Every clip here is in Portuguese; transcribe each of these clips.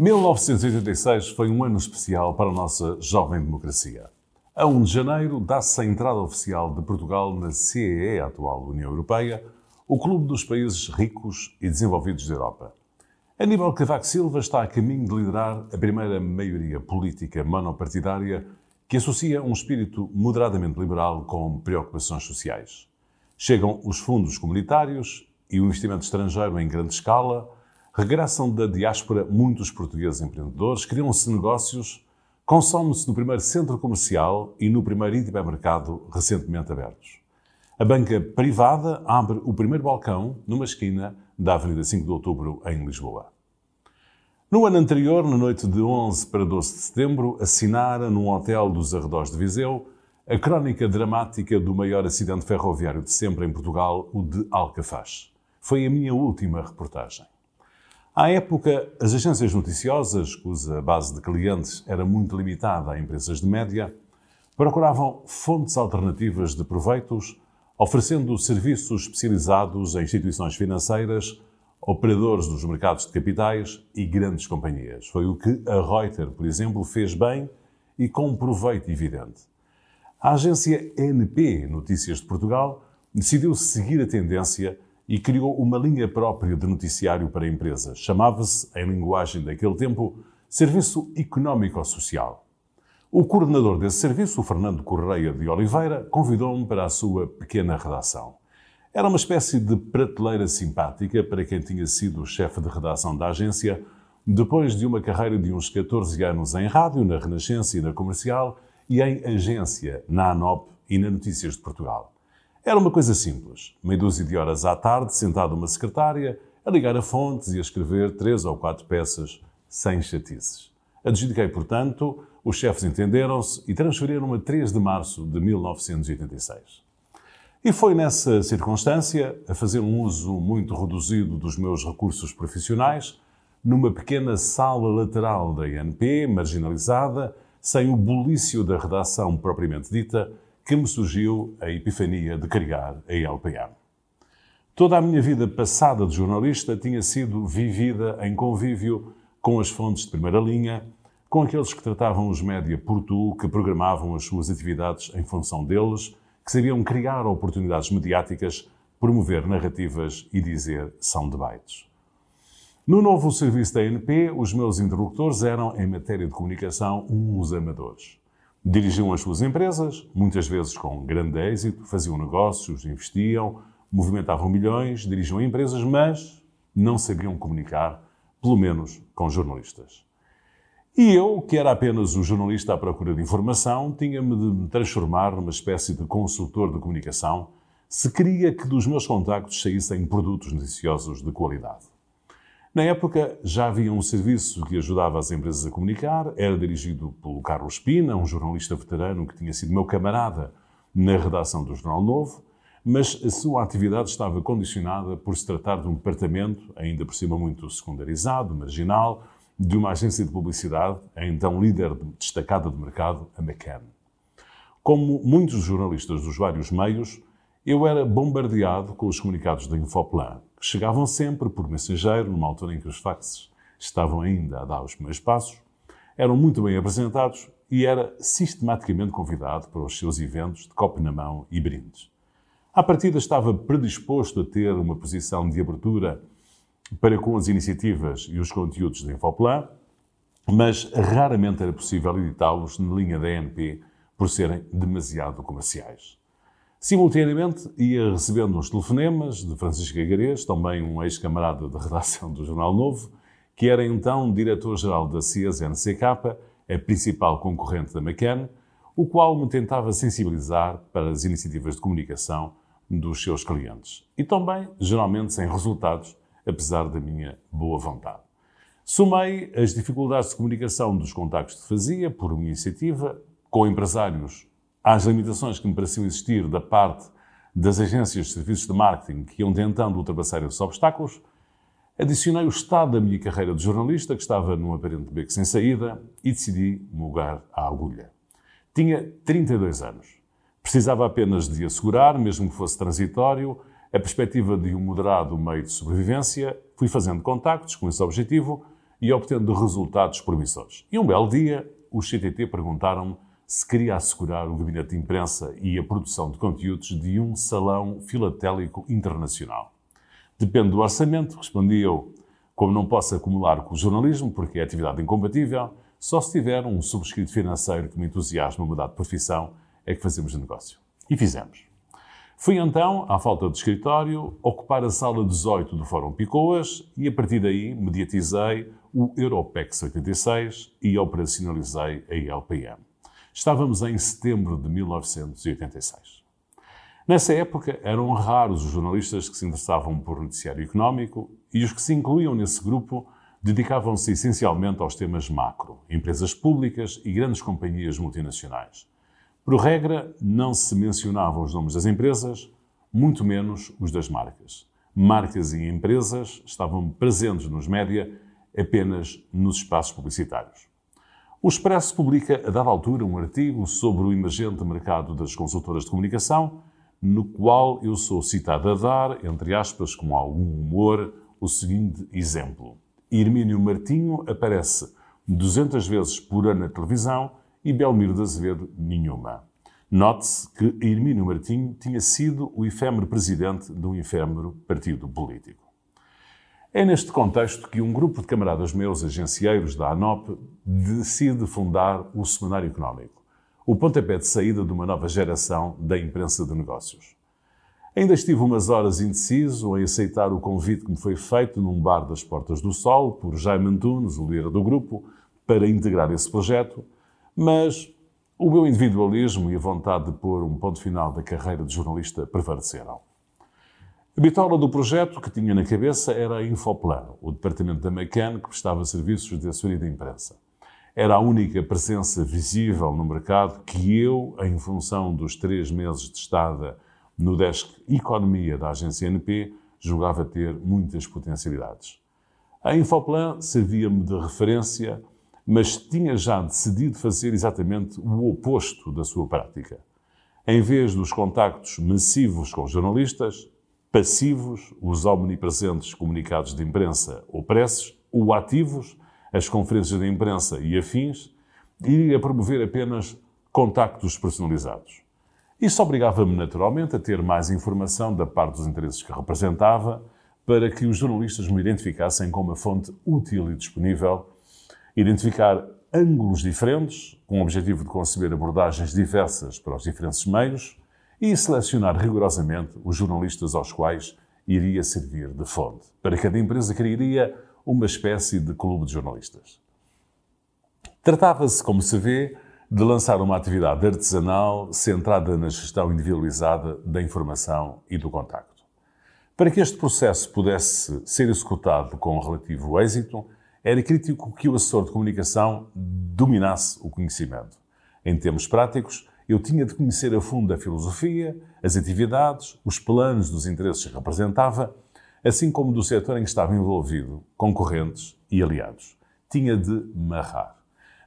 1986 foi um ano especial para a nossa jovem democracia. A 1 de janeiro dá-se a entrada oficial de Portugal na CEE, a atual União Europeia, o clube dos países ricos e desenvolvidos da Europa. Aníbal Cavaco Silva está a caminho de liderar a primeira maioria política monopartidária que associa um espírito moderadamente liberal com preocupações sociais. Chegam os fundos comunitários e o investimento estrangeiro em grande escala, regressam da diáspora muitos portugueses empreendedores, criam-se negócios, consome-se no primeiro centro comercial e no primeiro hipermercado recentemente abertos. A banca privada abre o primeiro balcão numa esquina da Avenida 5 de Outubro, em Lisboa. No ano anterior, na noite de 11 para 12 de setembro, assinara num hotel dos arredores de Viseu a crónica dramática do maior acidente ferroviário de sempre em Portugal, o de Alcafaz. Foi a minha última reportagem. À época, as agências noticiosas, cuja base de clientes era muito limitada a empresas de média, procuravam fontes alternativas de proveitos, oferecendo serviços especializados a instituições financeiras, operadores dos mercados de capitais e grandes companhias. Foi o que a Reuters, por exemplo, fez bem e com proveito evidente. A agência NP Notícias de Portugal decidiu seguir a tendência e criou uma linha própria de noticiário para empresas. Chamava-se, em linguagem daquele tempo, Serviço Económico-Social. O coordenador desse serviço, Fernando Correia de Oliveira, convidou-me para a sua pequena redação. Era uma espécie de prateleira simpática para quem tinha sido chefe de redação da agência, depois de uma carreira de uns 14 anos em rádio, na Renascença e na Comercial, e em agência, na ANOP e na Notícias de Portugal. Era uma coisa simples. Meia dúzia de horas à tarde, sentado uma secretária, a ligar a fontes e a escrever três ou quatro peças, sem chatices. Adjudiquei, portanto, os chefes entenderam-se e transferiram-me a 3 de março de 1986. E foi nessa circunstância, a fazer um uso muito reduzido dos meus recursos profissionais, numa pequena sala lateral da INP, marginalizada, sem o bulício da redação propriamente dita, que me surgiu a epifania de criar a LPM. Toda a minha vida passada de jornalista tinha sido vivida em convívio com as fontes de primeira linha, com aqueles que tratavam os média por tu, que programavam as suas atividades em função deles, que sabiam criar oportunidades mediáticas, promover narrativas e dizer são debates. No novo serviço da ANP, os meus interlocutores eram, em matéria de comunicação, uns amadores. Dirigiam as suas empresas, muitas vezes com grande êxito, faziam negócios, investiam, movimentavam milhões, dirigiam empresas, mas não sabiam comunicar, pelo menos com jornalistas. E eu, que era apenas o jornalista à procura de informação, tinha-me de me transformar numa espécie de consultor de comunicação se queria que dos meus contactos saíssem produtos noticiosos de qualidade. Na época, já havia um serviço que ajudava as empresas a comunicar, era dirigido pelo Carlos Pina, um jornalista veterano que tinha sido meu camarada na redação do Jornal Novo, mas a sua atividade estava condicionada por se tratar de um departamento, ainda por cima muito secundarizado, marginal, de uma agência de publicidade, a então líder destacada do mercado, a McCann. Como muitos jornalistas dos vários meios, eu era bombardeado com os comunicados da Infoplan, que chegavam sempre por mensageiro, numa altura em que os faxes estavam ainda a dar os primeiros passos, eram muito bem apresentados e era sistematicamente convidado para os seus eventos de copo na mão e brindes. À partida estava predisposto a ter uma posição de abertura para com as iniciativas e os conteúdos da Infoplan, mas raramente era possível editá-los na linha da NP por serem demasiado comerciais. Simultaneamente, ia recebendo uns telefonemas de Francisco Igarês, também um ex-camarada da redação do Jornal Novo, que era então diretor-geral da CIAS-NCK, a principal concorrente da McCann, o qual me tentava sensibilizar para as iniciativas de comunicação dos seus clientes. E também, geralmente, sem resultados, apesar da minha boa vontade. Somei as dificuldades de comunicação dos contactos que fazia, por uma iniciativa, com empresários às limitações que me pareciam existir da parte das agências de serviços de marketing que iam tentando ultrapassar esses obstáculos, adicionei o estado da minha carreira de jornalista, que estava num aparente beco sem saída, e decidi mudar a agulha. Tinha 32 anos. Precisava apenas de assegurar, mesmo que fosse transitório, a perspectiva de um moderado meio de sobrevivência. Fui fazendo contactos com esse objetivo e obtendo resultados promissores. E um belo dia, os CTT perguntaram-me se queria assegurar o gabinete de imprensa e a produção de conteúdos de um salão filatélico internacional. Depende do orçamento, respondi eu. Como não posso acumular com o jornalismo, porque é atividade incompatível, só se tiver um subscrito financeiro que me entusiasma a mudar de profissão, é que fazemos o negócio. E fizemos. Fui então, à falta de escritório, ocupar a sala 18 do Fórum Picoas e a partir daí mediatizei o Europex 86 e operacionalizei a LPM. Estávamos em setembro de 1986. Nessa época eram raros os jornalistas que se interessavam por noticiário económico e os que se incluíam nesse grupo dedicavam-se essencialmente aos temas macro, empresas públicas e grandes companhias multinacionais. Por regra, não se mencionavam os nomes das empresas, muito menos os das marcas. Marcas e empresas estavam presentes nos média apenas nos espaços publicitários. O Expresso publica, a dada altura, um artigo sobre o emergente mercado das consultoras de comunicação, no qual eu sou citado a dar, entre aspas, com algum humor, o seguinte exemplo. Irmínio Martinho aparece 200 vezes por ano na televisão e Belmiro de Azevedo nenhuma. Note-se que Hermínio Martinho tinha sido o efêmero presidente de um efêmero partido político. É neste contexto que um grupo de camaradas meus, agencieiros da ANOP, decide fundar o Semanário Económico, o pontapé de saída de uma nova geração da imprensa de negócios. Ainda estive umas horas indeciso em aceitar o convite que me foi feito num bar das Portas do Sol por Jaime Antunes, o líder do grupo, para integrar esse projeto, mas o meu individualismo e a vontade de pôr um ponto final da carreira de jornalista prevaleceram. A bitola do projeto que tinha na cabeça era a Infoplan, o departamento da Macan que prestava serviços de assessoria de imprensa. Era a única presença visível no mercado que eu, em função dos três meses de estada no desk Economia da agência NP, julgava ter muitas potencialidades. A Infoplan servia-me de referência mas tinha já decidido fazer exatamente o oposto da sua prática. Em vez dos contactos massivos com jornalistas, passivos, os omnipresentes comunicados de imprensa ou preces, ou ativos, as conferências de imprensa e afins, iria promover apenas contactos personalizados. Isso obrigava-me naturalmente a ter mais informação da parte dos interesses que representava, para que os jornalistas me identificassem como uma fonte útil e disponível identificar ângulos diferentes, com o objetivo de conceber abordagens diversas para os diferentes meios e selecionar rigorosamente os jornalistas aos quais iria servir de fonte. Para cada empresa criaria uma espécie de clube de jornalistas. Tratava-se, como se vê, de lançar uma atividade artesanal centrada na gestão individualizada da informação e do contacto. Para que este processo pudesse ser executado com relativo êxito, era crítico que o assessor de comunicação dominasse o conhecimento. Em termos práticos, eu tinha de conhecer a fundo a filosofia, as atividades, os planos dos interesses que representava, assim como do setor em que estava envolvido, concorrentes e aliados. Tinha de marrar.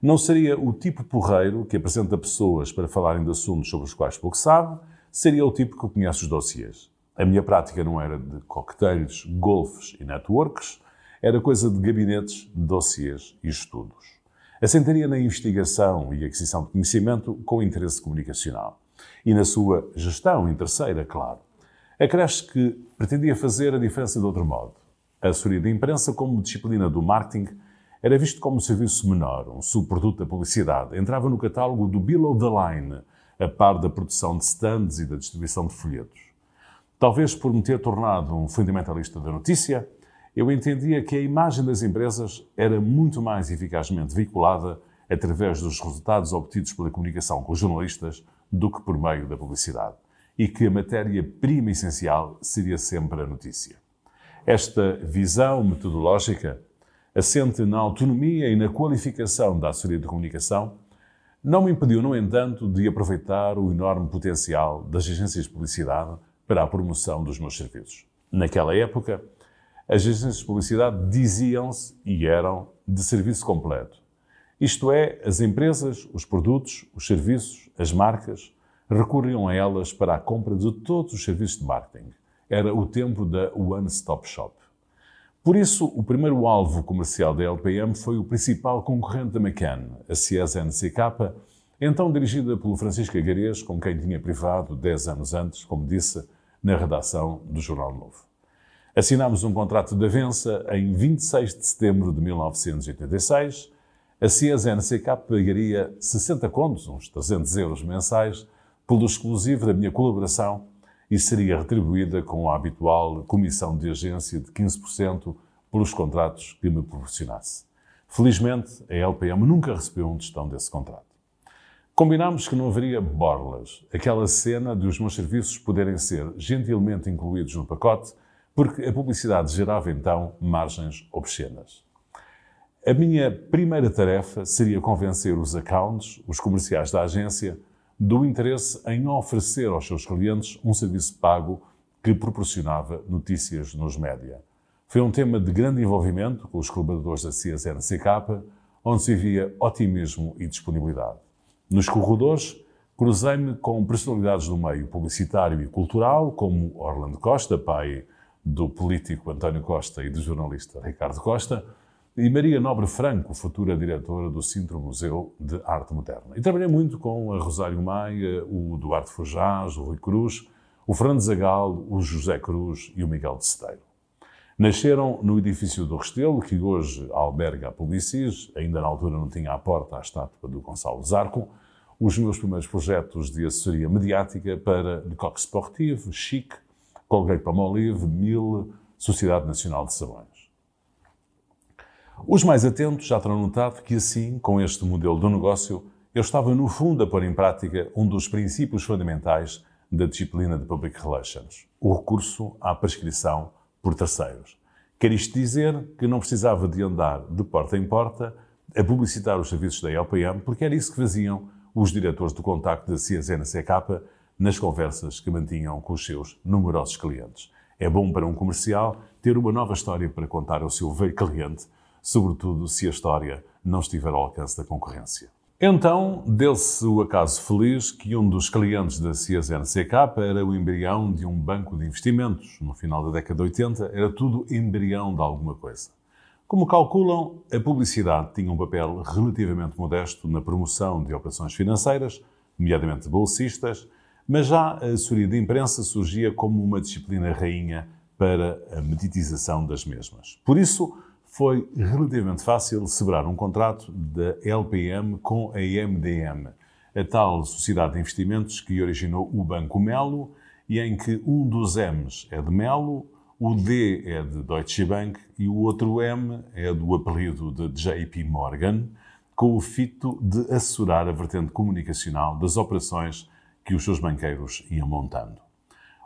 Não seria o tipo porreiro que apresenta pessoas para falarem de assuntos sobre os quais pouco sabe, seria o tipo que conhece os dossiês. A minha prática não era de coquetéis, golfes e networks, era coisa de gabinetes, dossiês e estudos. Assentaria na investigação e aquisição de conhecimento com interesse comunicacional. E na sua gestão interesseira, claro. Acresce que pretendia fazer a diferença de outro modo. A assessoria de imprensa, como disciplina do marketing, era visto como um serviço menor, um subproduto da publicidade. Entrava no catálogo do below the line, a par da produção de stands e da distribuição de folhetos. Talvez por me ter tornado um fundamentalista da notícia, eu entendia que a imagem das empresas era muito mais eficazmente veiculada através dos resultados obtidos pela comunicação com os jornalistas do que por meio da publicidade e que a matéria-prima essencial seria sempre a notícia. Esta visão metodológica, assente na autonomia e na qualificação da assessoria de comunicação, não me impediu, no entanto, de aproveitar o enorme potencial das agências de publicidade para a promoção dos meus serviços. Naquela época, as agências de publicidade diziam-se e eram de serviço completo. Isto é, as empresas, os produtos, os serviços, as marcas recorriam a elas para a compra de todos os serviços de marketing. Era o tempo da One Stop Shop. Por isso, o primeiro alvo comercial da LPM foi o principal concorrente da McCann, a CSNCK, então dirigida pelo Francisco Agarês, com quem tinha privado 10 anos antes, como disse, na redação do Jornal Novo. Assinámos um contrato de avença em 26 de setembro de 1986. A CSNCK pagaria 60 contos, uns 300 euros mensais, pelo exclusivo da minha colaboração e seria retribuída com a habitual comissão de agência de 15% pelos contratos que me proporcionasse. Felizmente, a LPM nunca recebeu um tostão desse contrato. Combinámos que não haveria borlas, aquela cena de os meus serviços poderem ser gentilmente incluídos no pacote, porque a publicidade gerava então margens obscenas. A minha primeira tarefa seria convencer os accounts, os comerciais da agência, do interesse em oferecer aos seus clientes um serviço pago que proporcionava notícias nos média. Foi um tema de grande envolvimento com os colaboradores da CSNCK, onde se via otimismo e disponibilidade. Nos corredores, cruzei-me com personalidades do meio publicitário e cultural, como Orlando Costa, pai do político António Costa e do jornalista Ricardo Costa, e Maria Nobre Franco, futura diretora do Centro Museu de Arte Moderna. E trabalhei muito com a Rosário Maia, o Duarte Fujás, o Rui Cruz, o Fernando Zagal, o José Cruz e o Miguel de Cedeiro. Nasceram no edifício do Restelo, que hoje alberga a Publicis, ainda na altura não tinha à porta a estátua do Gonçalo Zarco, os meus primeiros projetos de assessoria mediática para Le Coq Sportif, Chic, Colgate Palmolive, Mille, Sociedade Nacional de Sabões. Os mais atentos já terão notado que, assim, com este modelo de negócio, eu estava, no fundo, a pôr em prática um dos princípios fundamentais da disciplina de Public Relations, o recurso à prescrição por terceiros. Quer isto dizer que não precisava de andar de porta em porta a publicitar os serviços da LPM, porque era isso que faziam os diretores do contacto da CSNCK nas conversas que mantinham com os seus numerosos clientes. É bom para um comercial ter uma nova história para contar ao seu velho cliente sobretudo se a história não estiver ao alcance da concorrência. Então, deu-se o acaso feliz que um dos clientes da CSNCK era o embrião de um banco de investimentos. No final da década de 80, era tudo embrião de alguma coisa. Como calculam, a publicidade tinha um papel relativamente modesto na promoção de operações financeiras, nomeadamente bolsistas, mas já a assessoria de imprensa surgia como uma disciplina rainha para a meditização das mesmas. Por isso, foi relativamente fácil celebrar um contrato da LPM com a MDM, a tal sociedade de investimentos que originou o Banco Melo e em que um dos M's é de Melo, o D é de Deutsche Bank e o outro M é do apelido de JP Morgan, com o fito de assessorar a vertente comunicacional das operações que os seus banqueiros iam montando.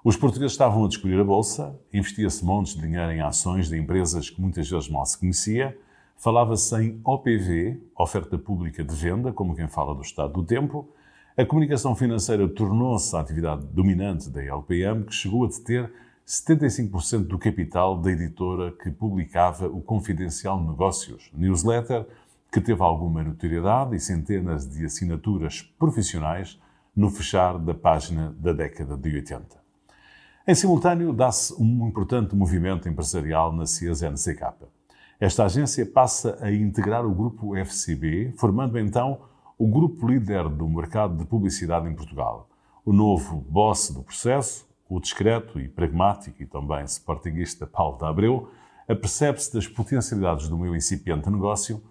Os portugueses estavam a descobrir a Bolsa, investia-se montes de dinheiro em ações de empresas que muitas vezes mal se conhecia, falava-se em OPV, oferta pública de venda, como quem fala do estado do tempo. A comunicação financeira tornou-se a atividade dominante da LPM, que chegou a deter 75% do capital da editora que publicava o Confidencial Negócios, newsletter que teve alguma notoriedade e centenas de assinaturas profissionais no fechar da página da década de 80. Em simultâneo, dá-se um importante movimento empresarial na CSNCK. Esta agência passa a integrar o grupo FCB, formando então o grupo líder do mercado de publicidade em Portugal. O novo boss do processo, o discreto e pragmático e também sportinguista Paulo da Abreu, apercebe-se das potencialidades do meu incipiente negócio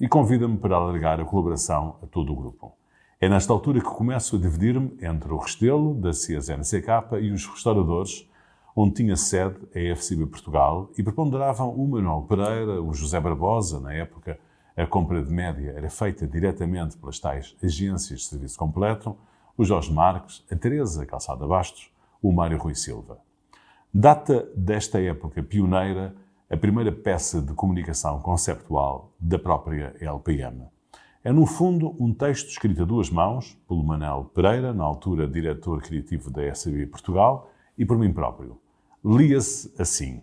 e convida-me para alargar a colaboração a todo o grupo. É nesta altura que começo a dividir-me entre o Restelo, da CSNCK, e os restauradores, onde tinha sede a FCB Portugal, e preponderavam o Manuel Pereira, o José Barbosa, na época a compra de média era feita diretamente pelas tais agências de serviço completo, o Jorge Marques, a Teresa Calçada Bastos, o Mário Rui Silva. Data desta época pioneira a primeira peça de comunicação conceptual da própria LPM. É, no fundo, um texto escrito a duas mãos, pelo Manel Pereira, na altura diretor criativo da SAB Portugal, e por mim próprio. Lia-se assim: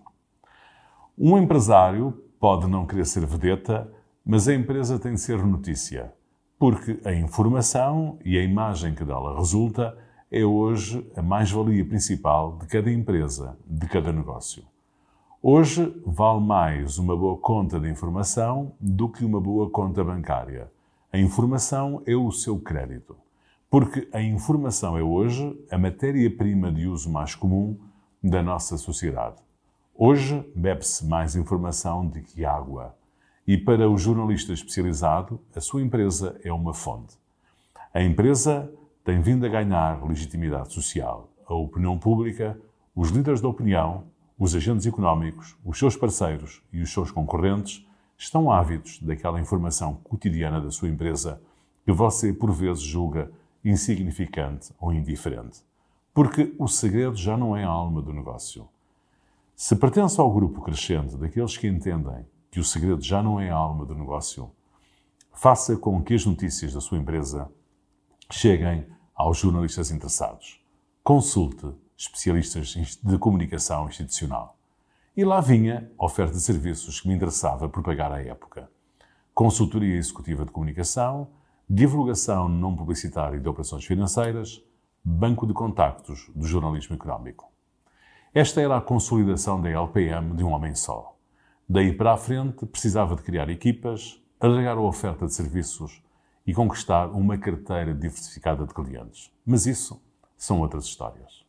Um empresário pode não querer ser vedeta, mas a empresa tem de ser notícia, porque a informação e a imagem que dela resulta é hoje a mais-valia principal de cada empresa, de cada negócio. Hoje vale mais uma boa conta de informação do que uma boa conta bancária. A informação é o seu crédito. Porque a informação é hoje a matéria-prima de uso mais comum da nossa sociedade. Hoje bebe-se mais informação do que água. E para o jornalista especializado, a sua empresa é uma fonte. A empresa tem vindo a ganhar legitimidade social. A opinião pública, os líderes da opinião, os agentes económicos, os seus parceiros e os seus concorrentes estão ávidos daquela informação cotidiana da sua empresa que você, por vezes, julga insignificante ou indiferente. Porque o segredo já não é a alma do negócio. Se pertence ao grupo crescente daqueles que entendem que o segredo já não é a alma do negócio, faça com que as notícias da sua empresa cheguem aos jornalistas interessados. Consulte especialistas de comunicação institucional. E lá vinha a oferta de serviços que me interessava propagar à época. Consultoria executiva de comunicação, divulgação não publicitária de operações financeiras, banco de contactos do jornalismo económico. Esta era a consolidação da LPM de um homem só. Daí para a frente, precisava de criar equipas, alargar a oferta de serviços e conquistar uma carteira diversificada de clientes. Mas isso são outras histórias.